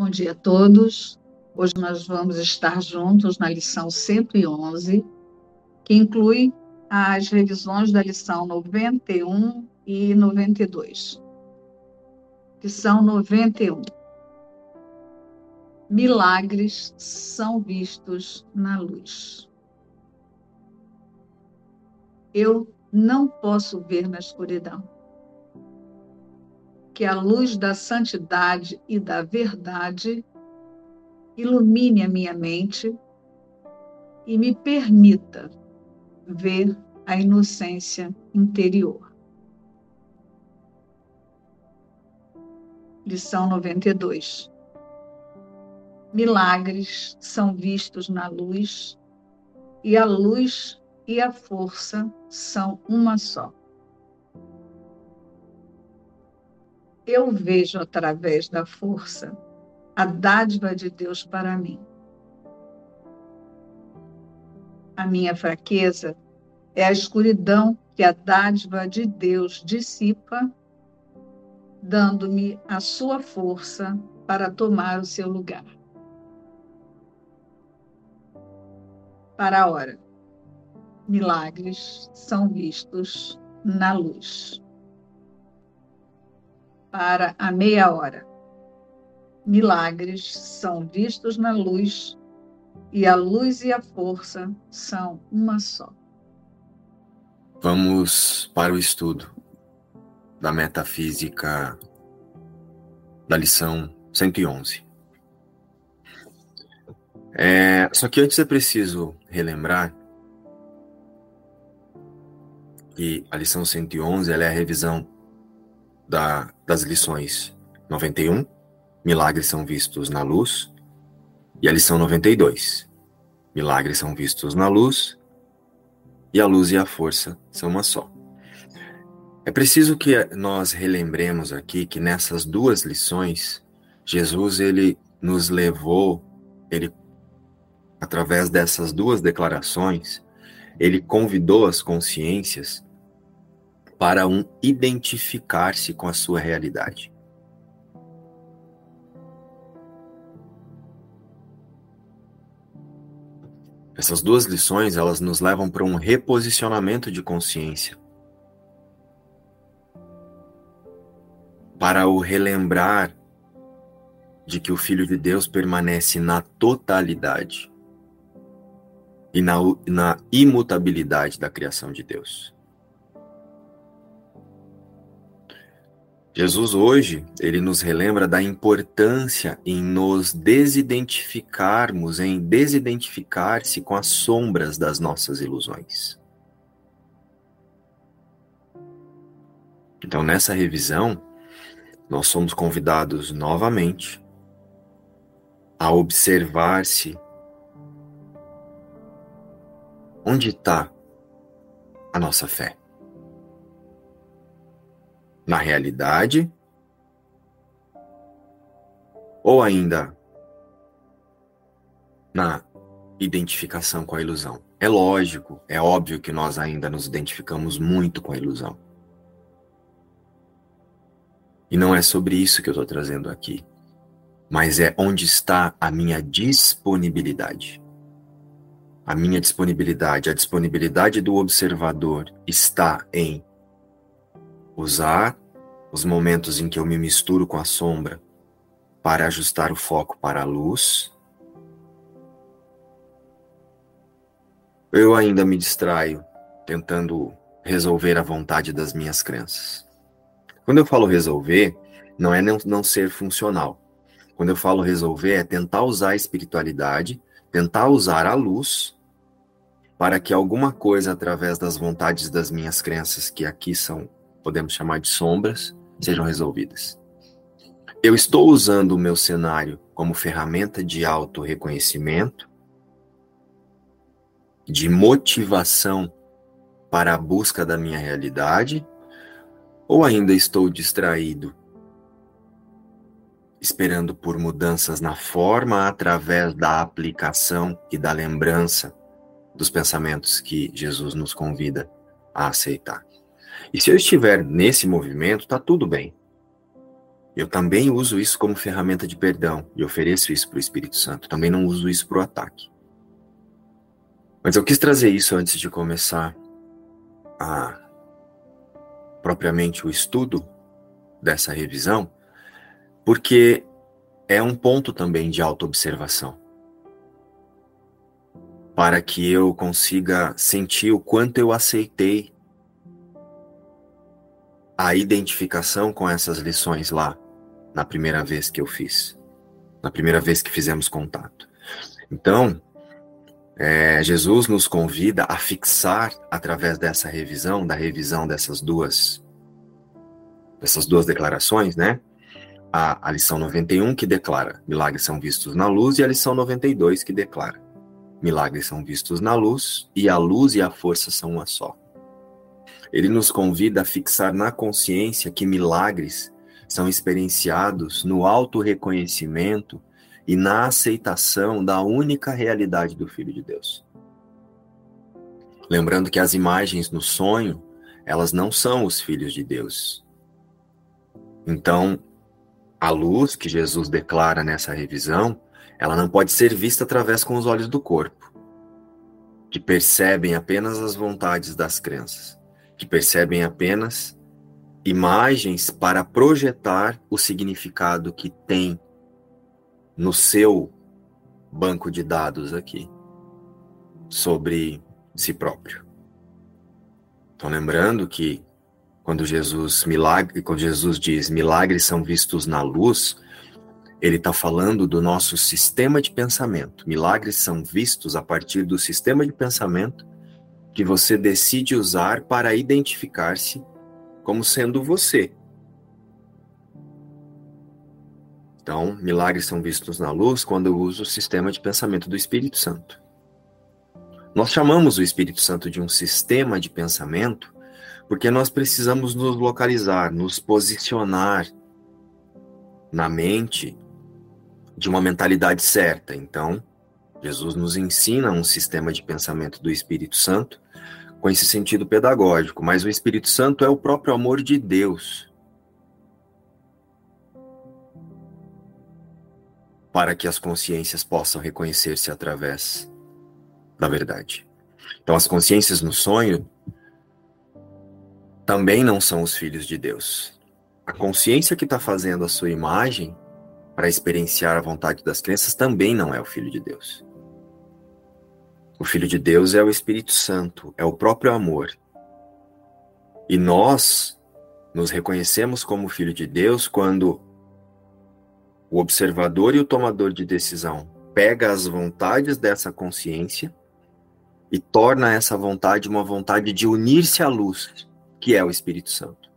Bom dia a todos. Hoje nós vamos estar juntos na lição 111, que inclui as revisões da lição 91 e 92. Lição 91. Milagres são vistos na luz. Eu não posso ver na escuridão que a luz da santidade e da verdade ilumine a minha mente e me permita ver a inocência interior. Lição 92. Milagres são vistos na luz, e a luz e a força são uma só. Eu vejo através da força a dádiva de Deus para mim. A minha fraqueza é a escuridão que a dádiva de Deus dissipa, dando-me a sua força para tomar o seu lugar. Para a hora, milagres são vistos na luz para a meia hora. Milagres são vistos na luz, e a luz e a força são uma só. Vamos para o estudo da metafísica da lição 111. É, só que antes é preciso relembrar que a lição 111 ela é a revisão da, das lições 91, milagres são vistos na luz, e a lição 92, milagres são vistos na luz, e a luz e a força são uma só. É preciso que nós relembremos aqui que nessas duas lições, Jesus ele nos levou, ele através dessas duas declarações, ele convidou as consciências para um identificar-se com a sua realidade. Essas duas lições, elas nos levam para um reposicionamento de consciência. Para o relembrar de que o Filho de Deus permanece na totalidade e na, na imutabilidade da criação de Deus. Jesus hoje, ele nos relembra da importância em nos desidentificarmos, em desidentificar-se com as sombras das nossas ilusões. Então, nessa revisão, nós somos convidados novamente a observar-se onde está a nossa fé na realidade ou ainda na identificação com a ilusão. É lógico, é óbvio que nós ainda nos identificamos muito com a ilusão. E não é sobre isso que eu estou trazendo aqui, mas é onde está a minha disponibilidade. A minha disponibilidade, a disponibilidade do observador está em usar os momentos em que eu me misturo com a sombra para ajustar o foco para a luz. Eu ainda me distraio tentando resolver a vontade das minhas crenças. Quando eu falo resolver, não é não, não ser funcional. Quando eu falo resolver, é tentar usar a espiritualidade, tentar usar a luz para que alguma coisa através das vontades das minhas crenças, que aqui são, podemos chamar de sombras, sejam resolvidas. Eu estou usando o meu cenário como ferramenta de auto-reconhecimento, de motivação para a busca da minha realidade, ou ainda estou distraído, esperando por mudanças na forma através da aplicação e da lembrança dos pensamentos que Jesus nos convida a aceitar. E se eu estiver nesse movimento, tá tudo bem. Eu também uso isso como ferramenta de perdão e ofereço isso para o Espírito Santo. Também não uso isso para o ataque. Mas eu quis trazer isso antes de começar a propriamente o estudo dessa revisão, porque é um ponto também de autoobservação. Para que eu consiga sentir o quanto eu aceitei a identificação com essas lições lá, na primeira vez que eu fiz, na primeira vez que fizemos contato. Então, é, Jesus nos convida a fixar, através dessa revisão, da revisão dessas duas, dessas duas declarações, né? A, a lição 91 que declara milagres são vistos na luz e a lição 92 que declara milagres são vistos na luz e a luz e a força são uma só. Ele nos convida a fixar na consciência que milagres são experienciados no auto-reconhecimento e na aceitação da única realidade do Filho de Deus. Lembrando que as imagens no sonho, elas não são os filhos de Deus. Então, a luz que Jesus declara nessa revisão, ela não pode ser vista através com os olhos do corpo, que percebem apenas as vontades das crenças que percebem apenas imagens para projetar o significado que tem no seu banco de dados aqui sobre si próprio. Então lembrando que quando Jesus milagre, quando Jesus diz milagres são vistos na luz, ele está falando do nosso sistema de pensamento. Milagres são vistos a partir do sistema de pensamento que você decide usar para identificar-se como sendo você. Então, milagres são vistos na luz quando eu uso o sistema de pensamento do Espírito Santo. Nós chamamos o Espírito Santo de um sistema de pensamento porque nós precisamos nos localizar, nos posicionar na mente de uma mentalidade certa. Então, Jesus nos ensina um sistema de pensamento do Espírito Santo com esse sentido pedagógico, mas o Espírito Santo é o próprio amor de Deus. Para que as consciências possam reconhecer-se através da verdade. Então, as consciências no sonho também não são os filhos de Deus. A consciência que está fazendo a sua imagem para experienciar a vontade das crenças também não é o filho de Deus. O Filho de Deus é o Espírito Santo, é o próprio amor. E nós nos reconhecemos como Filho de Deus quando o observador e o tomador de decisão pega as vontades dessa consciência e torna essa vontade uma vontade de unir-se à luz, que é o Espírito Santo.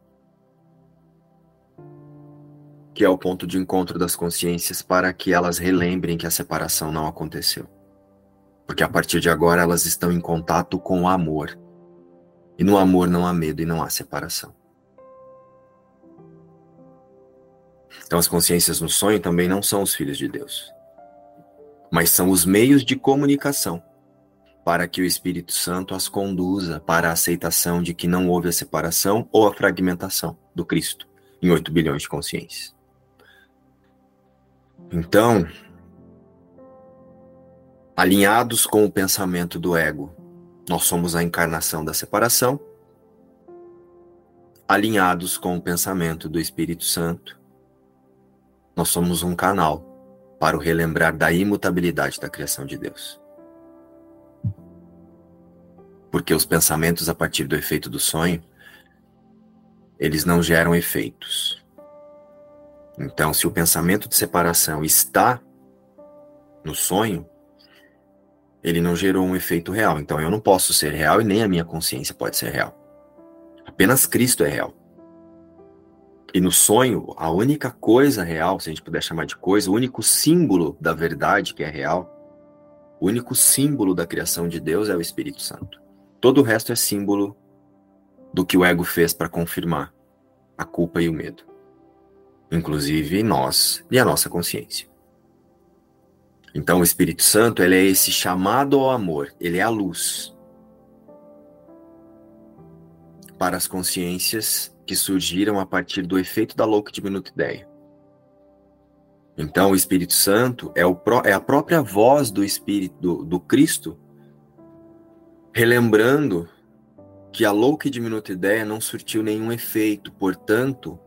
Que é o ponto de encontro das consciências para que elas relembrem que a separação não aconteceu. Porque a partir de agora elas estão em contato com o amor. E no amor não há medo e não há separação. Então as consciências no sonho também não são os filhos de Deus, mas são os meios de comunicação para que o Espírito Santo as conduza para a aceitação de que não houve a separação ou a fragmentação do Cristo em 8 bilhões de consciências. Então, alinhados com o pensamento do ego. Nós somos a encarnação da separação, alinhados com o pensamento do Espírito Santo. Nós somos um canal para o relembrar da imutabilidade da criação de Deus. Porque os pensamentos a partir do efeito do sonho, eles não geram efeitos. Então, se o pensamento de separação está no sonho, ele não gerou um efeito real. Então eu não posso ser real e nem a minha consciência pode ser real. Apenas Cristo é real. E no sonho, a única coisa real, se a gente puder chamar de coisa, o único símbolo da verdade que é real, o único símbolo da criação de Deus é o Espírito Santo. Todo o resto é símbolo do que o ego fez para confirmar a culpa e o medo. Inclusive nós e a nossa consciência. Então o Espírito Santo, ele é esse chamado ao amor, ele é a luz para as consciências que surgiram a partir do efeito da louca diminuta ideia. Então, o Espírito Santo é, o, é a própria voz do Espírito do, do Cristo, relembrando que a louca e diminuta ideia não surtiu nenhum efeito, portanto,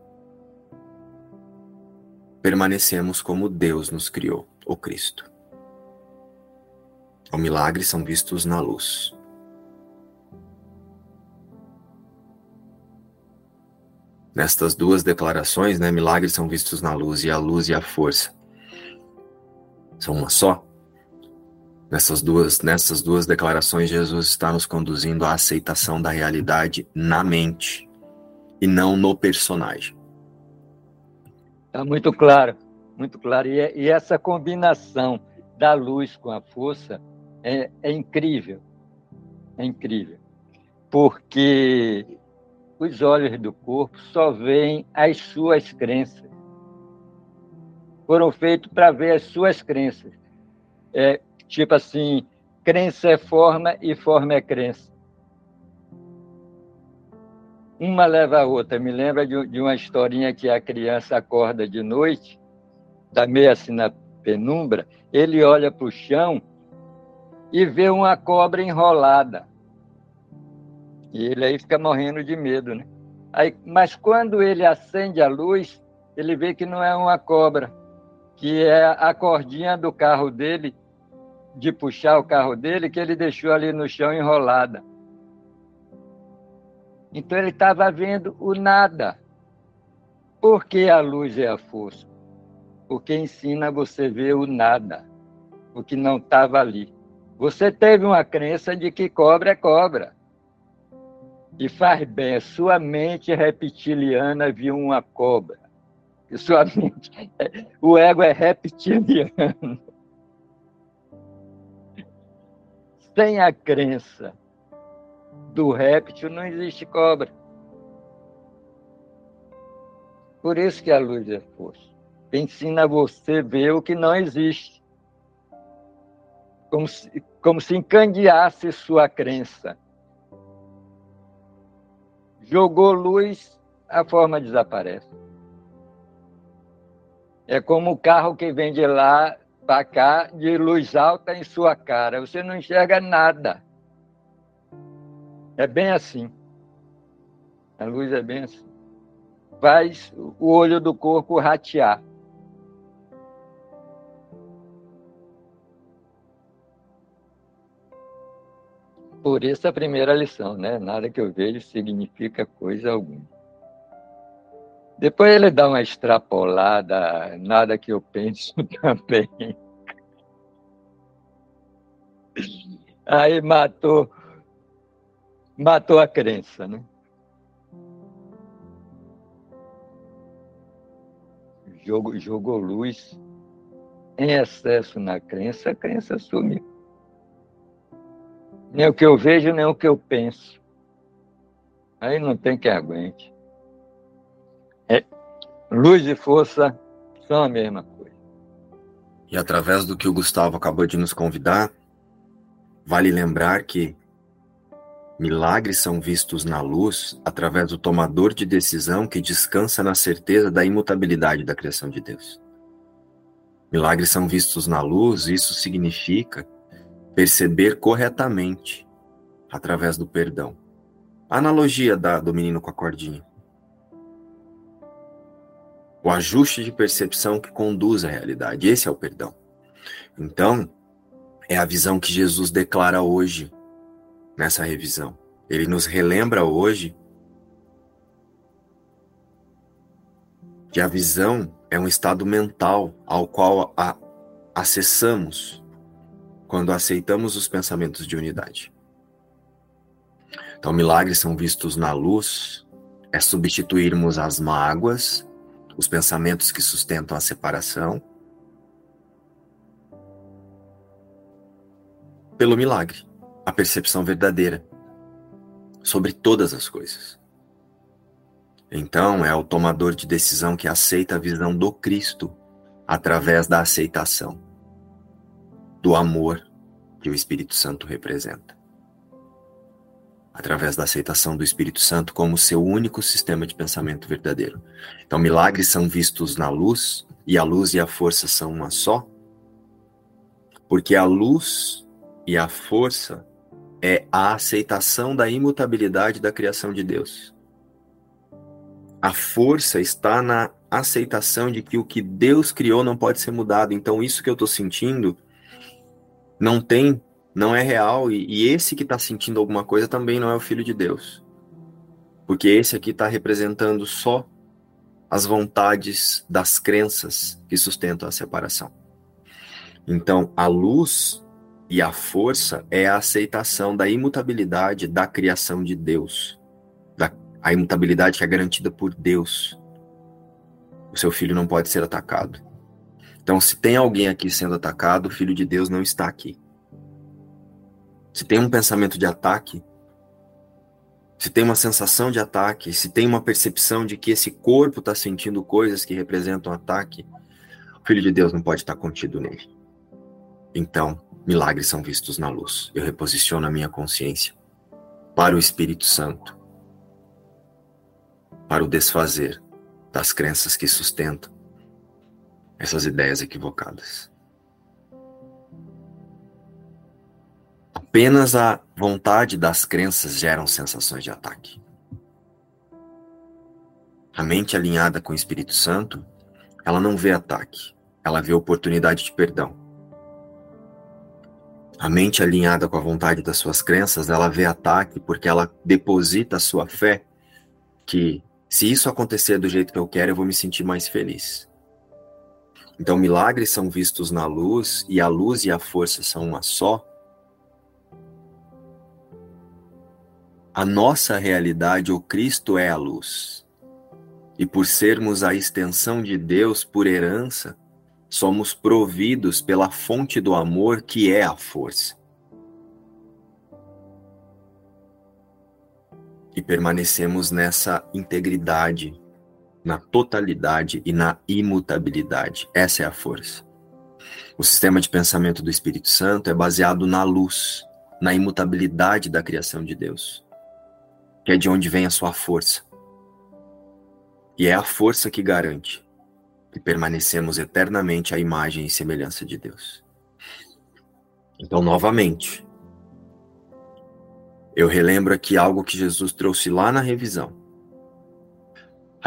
permanecemos como Deus nos criou, o Cristo. O milagre são vistos na luz. Nestas duas declarações, né, milagres são vistos na luz e a luz e a força são uma só. Nessas duas, nessas duas declarações, Jesus está nos conduzindo à aceitação da realidade na mente e não no personagem. Está muito claro, muito claro. E, e, essa combinação da luz com a força é, é incrível, é incrível, porque os olhos do corpo só veem as suas crenças. Foram feitos para ver as suas crenças. É, tipo assim, crença é forma e forma é crença. Uma leva a outra. Me lembra de, de uma historinha que a criança acorda de noite, está meio assim na penumbra, ele olha para o chão e vê uma cobra enrolada. E ele aí fica morrendo de medo, né? Aí, mas quando ele acende a luz, ele vê que não é uma cobra, que é a cordinha do carro dele, de puxar o carro dele, que ele deixou ali no chão enrolada. Então ele estava vendo o nada. Por que a luz é a força? Porque ensina você ver o nada, o que não estava ali. Você teve uma crença de que cobra é cobra. E faz bem, a sua mente reptiliana viu uma cobra. E sua mente, o ego é reptiliano. Sem a crença do réptil não existe cobra. Por isso que a luz é força. Ensina você a ver o que não existe. Como se, como se encandeasse sua crença jogou luz, a forma desaparece. É como o carro que vem de lá para cá, de luz alta em sua cara. Você não enxerga nada. É bem assim. A luz é bem assim. Faz o olho do corpo ratear. Por isso a primeira lição, né? Nada que eu vejo significa coisa alguma. Depois ele dá uma extrapolada, nada que eu penso também. Aí matou, matou a crença, né? Jogou, jogou luz em excesso na crença, a crença sumiu. Nem o que eu vejo, nem o que eu penso. Aí não tem que aguente. É, luz e força são a mesma coisa. E através do que o Gustavo acabou de nos convidar, vale lembrar que milagres são vistos na luz através do tomador de decisão que descansa na certeza da imutabilidade da criação de Deus. Milagres são vistos na luz, isso significa perceber corretamente através do perdão. Analogia da, do menino com a cordinha. O ajuste de percepção que conduz à realidade. Esse é o perdão. Então, é a visão que Jesus declara hoje nessa revisão. Ele nos relembra hoje que a visão é um estado mental ao qual a, acessamos quando aceitamos os pensamentos de unidade. Então, milagres são vistos na luz, é substituirmos as mágoas, os pensamentos que sustentam a separação, pelo milagre, a percepção verdadeira sobre todas as coisas. Então, é o tomador de decisão que aceita a visão do Cristo através da aceitação do amor que o Espírito Santo representa. Através da aceitação do Espírito Santo como seu único sistema de pensamento verdadeiro. Então, milagres são vistos na luz e a luz e a força são uma só? Porque a luz e a força é a aceitação da imutabilidade da criação de Deus. A força está na aceitação de que o que Deus criou não pode ser mudado. Então, isso que eu estou sentindo não tem, não é real. E, e esse que está sentindo alguma coisa também não é o filho de Deus. Porque esse aqui está representando só as vontades das crenças que sustentam a separação. Então, a luz e a força é a aceitação da imutabilidade da criação de Deus, da, a imutabilidade que é garantida por Deus. O seu filho não pode ser atacado. Então, se tem alguém aqui sendo atacado, o filho de Deus não está aqui. Se tem um pensamento de ataque, se tem uma sensação de ataque, se tem uma percepção de que esse corpo está sentindo coisas que representam ataque, o Filho de Deus não pode estar contido nele. Então, milagres são vistos na luz. Eu reposiciono a minha consciência para o Espírito Santo, para o desfazer das crenças que sustentam essas ideias equivocadas. Apenas a vontade das crenças geram sensações de ataque. A mente alinhada com o Espírito Santo, ela não vê ataque, ela vê oportunidade de perdão. A mente alinhada com a vontade das suas crenças, ela vê ataque porque ela deposita a sua fé que se isso acontecer do jeito que eu quero, eu vou me sentir mais feliz. Então, milagres são vistos na luz e a luz e a força são uma só, A nossa realidade, o Cristo é a luz. E por sermos a extensão de Deus por herança, somos providos pela fonte do amor que é a força. E permanecemos nessa integridade, na totalidade e na imutabilidade. Essa é a força. O sistema de pensamento do Espírito Santo é baseado na luz, na imutabilidade da criação de Deus que é de onde vem a sua força. E é a força que garante que permanecemos eternamente à imagem e semelhança de Deus. Então, novamente, eu relembro aqui algo que Jesus trouxe lá na revisão.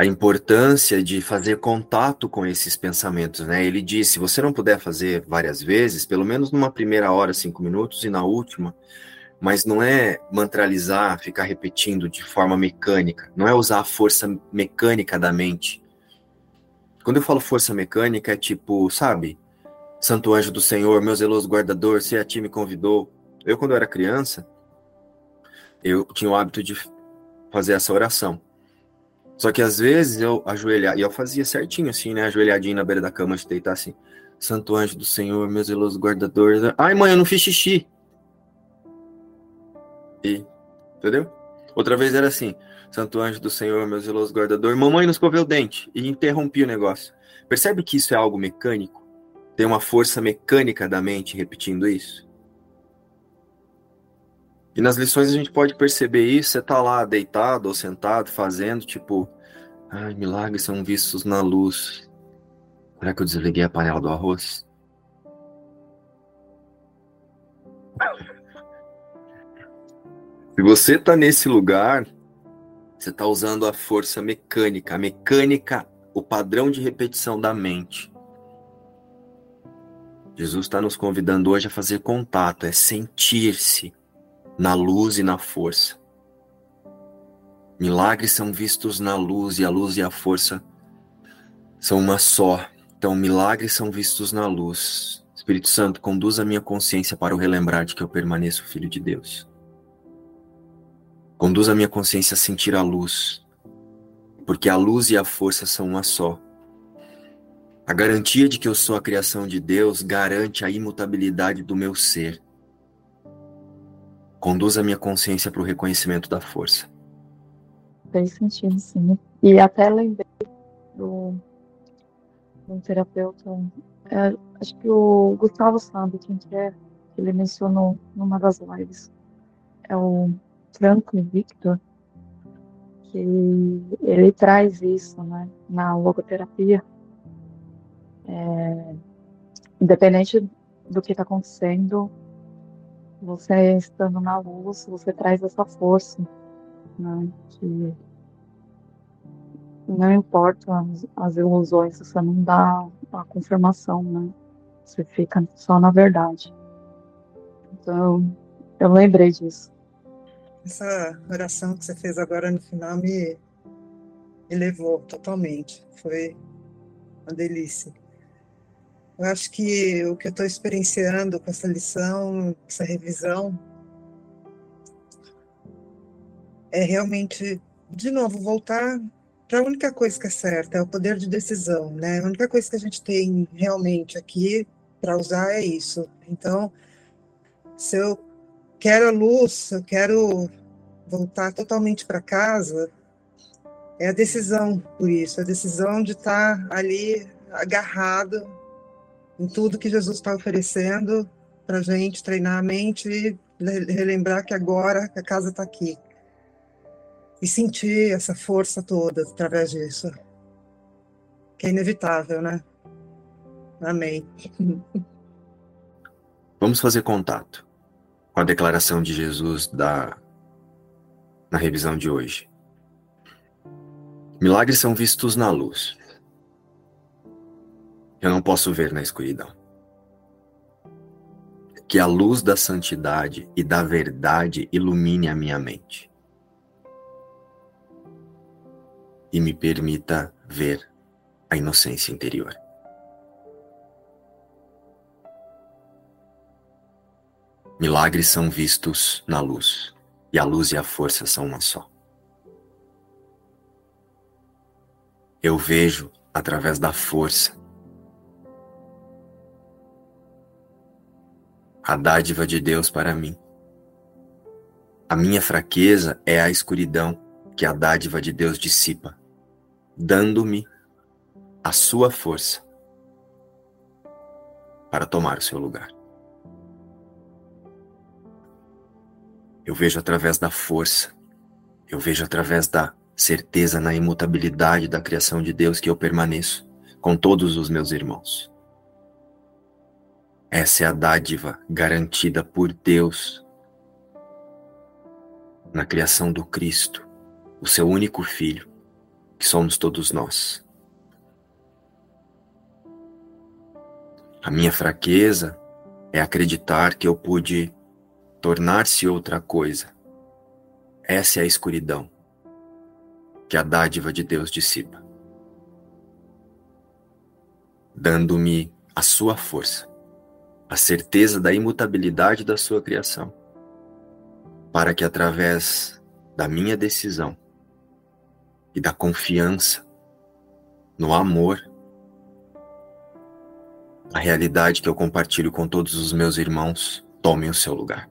A importância de fazer contato com esses pensamentos, né? Ele disse: se você não puder fazer várias vezes, pelo menos numa primeira hora, cinco minutos, e na última, mas não é mantralizar, ficar repetindo de forma mecânica, não é usar a força mecânica da mente. Quando eu falo força mecânica, é tipo, sabe? Santo anjo do Senhor, meu zeloso guardador, se a ti me convidou. Eu, quando eu era criança, eu tinha o hábito de fazer essa oração. Só que às vezes eu ajoelhar, e eu fazia certinho assim, né? Ajoelhadinho na beira da cama, de deitar assim. Santo anjo do Senhor, meu zeloso guardador. Ai, mãe, eu não fiz xixi. E, entendeu? Outra vez era assim: Santo anjo do Senhor, meu zeloso guardador, mamãe nos escoveu o dente e interrompi o negócio. Percebe que isso é algo mecânico? Tem uma força mecânica da mente repetindo isso? E nas lições a gente pode perceber isso, você tá lá deitado ou sentado, fazendo, tipo, ai, milagres são vistos na luz. Será que eu desliguei a panela do arroz? Se você está nesse lugar, você está usando a força mecânica, a mecânica, o padrão de repetição da mente. Jesus está nos convidando hoje a fazer contato, é sentir-se na luz e na força. Milagres são vistos na luz e a luz e a força são uma só. Então, milagres são vistos na luz. Espírito Santo, conduz a minha consciência para o relembrar de que eu permaneço filho de Deus. Conduz a minha consciência a sentir a luz, porque a luz e a força são uma só. A garantia de que eu sou a criação de Deus garante a imutabilidade do meu ser. Conduz a minha consciência para o reconhecimento da força. Fez sentido, sim. E até lembrei do, do terapeuta, é, acho que o Gustavo sabe quem que é, que ele mencionou numa das lives. É o Franklin Victor, que ele traz isso né, na logoterapia, é, independente do que está acontecendo, você estando na luz, você traz essa força, né? Que não importa as, as ilusões, você não dá a confirmação, né? Você fica só na verdade. Então, eu lembrei disso. Essa oração que você fez agora no final me elevou totalmente. Foi uma delícia. Eu acho que o que eu estou experienciando com essa lição, essa revisão, é realmente, de novo, voltar para a única coisa que é certa, é o poder de decisão, né? A única coisa que a gente tem realmente aqui para usar é isso. Então, se eu quero a luz, eu quero voltar totalmente para casa, é a decisão por isso, a decisão de estar tá ali agarrado em tudo que Jesus está oferecendo para a gente treinar a mente e relembrar que agora a casa está aqui. E sentir essa força toda através disso. Que é inevitável, né? Amém. Vamos fazer contato com a declaração de Jesus da na revisão de hoje. Milagres são vistos na luz. Eu não posso ver na escuridão. Que a luz da santidade e da verdade ilumine a minha mente e me permita ver a inocência interior. Milagres são vistos na luz, e a luz e a força são uma só. Eu vejo através da força a dádiva de Deus para mim. A minha fraqueza é a escuridão que a dádiva de Deus dissipa, dando-me a sua força para tomar o seu lugar. Eu vejo através da força, eu vejo através da certeza na imutabilidade da criação de Deus que eu permaneço com todos os meus irmãos. Essa é a dádiva garantida por Deus na criação do Cristo, o seu único filho, que somos todos nós. A minha fraqueza é acreditar que eu pude tornar-se outra coisa. Essa é a escuridão que a dádiva de Deus dissipa, dando-me a sua força, a certeza da imutabilidade da sua criação, para que através da minha decisão e da confiança no amor, a realidade que eu compartilho com todos os meus irmãos tome o seu lugar.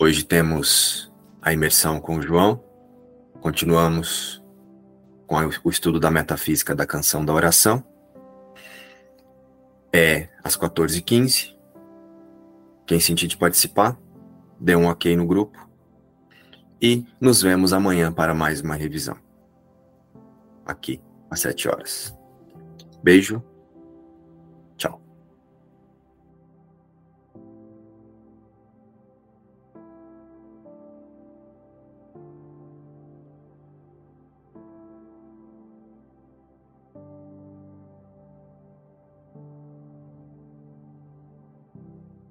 Hoje temos a imersão com o João, continuamos com o estudo da metafísica da canção da oração. É às 14h15. Quem sentir de participar, dê um ok no grupo. E nos vemos amanhã para mais uma revisão. Aqui, às 7 horas. Beijo